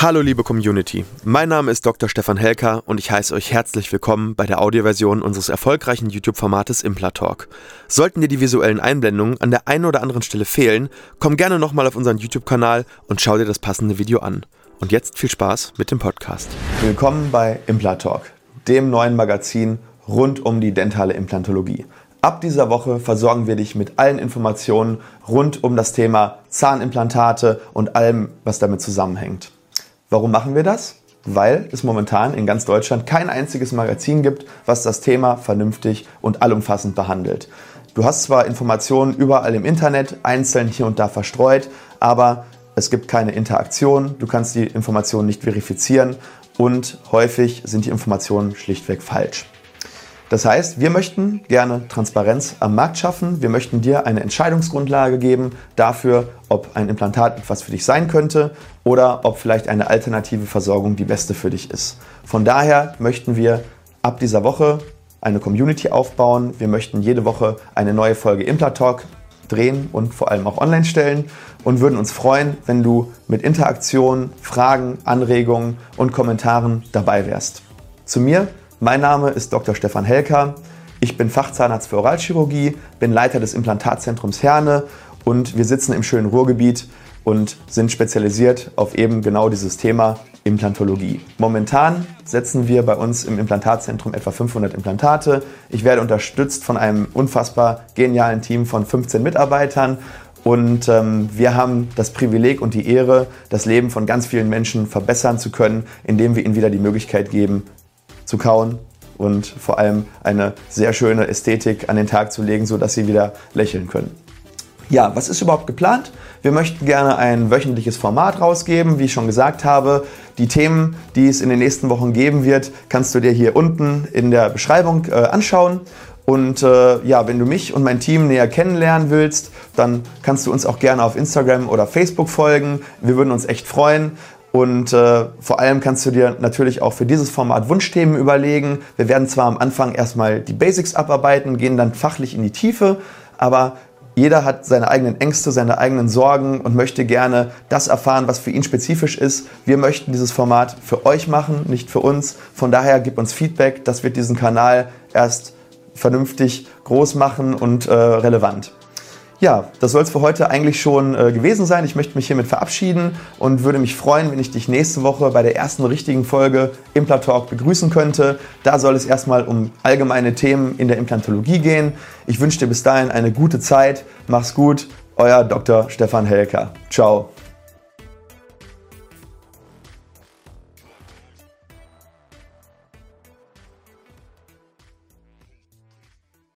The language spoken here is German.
Hallo liebe Community, mein Name ist Dr. Stefan Helker und ich heiße euch herzlich willkommen bei der Audioversion unseres erfolgreichen YouTube-Formates Implatalk. Sollten dir die visuellen Einblendungen an der einen oder anderen Stelle fehlen, komm gerne nochmal auf unseren YouTube-Kanal und schau dir das passende Video an. Und jetzt viel Spaß mit dem Podcast. Willkommen bei Implatalk, dem neuen Magazin rund um die dentale Implantologie. Ab dieser Woche versorgen wir dich mit allen Informationen rund um das Thema Zahnimplantate und allem, was damit zusammenhängt. Warum machen wir das? Weil es momentan in ganz Deutschland kein einziges Magazin gibt, was das Thema vernünftig und allumfassend behandelt. Du hast zwar Informationen überall im Internet, einzeln hier und da verstreut, aber es gibt keine Interaktion, du kannst die Informationen nicht verifizieren und häufig sind die Informationen schlichtweg falsch. Das heißt, wir möchten gerne Transparenz am Markt schaffen. Wir möchten dir eine Entscheidungsgrundlage geben dafür, ob ein Implantat etwas für dich sein könnte oder ob vielleicht eine alternative Versorgung die beste für dich ist. Von daher möchten wir ab dieser Woche eine Community aufbauen. Wir möchten jede Woche eine neue Folge Implatalk drehen und vor allem auch online stellen und würden uns freuen, wenn du mit Interaktion, Fragen, Anregungen und Kommentaren dabei wärst. Zu mir mein Name ist Dr. Stefan Helker. Ich bin Fachzahnarzt für Oralchirurgie, bin Leiter des Implantatzentrums Herne und wir sitzen im schönen Ruhrgebiet und sind spezialisiert auf eben genau dieses Thema Implantologie. Momentan setzen wir bei uns im Implantatzentrum etwa 500 Implantate. Ich werde unterstützt von einem unfassbar genialen Team von 15 Mitarbeitern und ähm, wir haben das Privileg und die Ehre, das Leben von ganz vielen Menschen verbessern zu können, indem wir ihnen wieder die Möglichkeit geben, zu kauen und vor allem eine sehr schöne Ästhetik an den Tag zu legen, sodass sie wieder lächeln können. Ja, was ist überhaupt geplant? Wir möchten gerne ein wöchentliches Format rausgeben. Wie ich schon gesagt habe, die Themen, die es in den nächsten Wochen geben wird, kannst du dir hier unten in der Beschreibung äh, anschauen. Und äh, ja, wenn du mich und mein Team näher kennenlernen willst, dann kannst du uns auch gerne auf Instagram oder Facebook folgen. Wir würden uns echt freuen. Und äh, vor allem kannst du dir natürlich auch für dieses Format Wunschthemen überlegen. Wir werden zwar am Anfang erstmal die Basics abarbeiten, gehen dann fachlich in die Tiefe, aber jeder hat seine eigenen Ängste, seine eigenen Sorgen und möchte gerne das erfahren, was für ihn spezifisch ist. Wir möchten dieses Format für euch machen, nicht für uns. Von daher gib uns Feedback, das wird diesen Kanal erst vernünftig groß machen und äh, relevant. Ja, das soll es für heute eigentlich schon äh, gewesen sein. Ich möchte mich hiermit verabschieden und würde mich freuen, wenn ich dich nächste Woche bei der ersten richtigen Folge Implantalk begrüßen könnte. Da soll es erstmal um allgemeine Themen in der Implantologie gehen. Ich wünsche dir bis dahin eine gute Zeit. Mach's gut. Euer Dr. Stefan Helker. Ciao.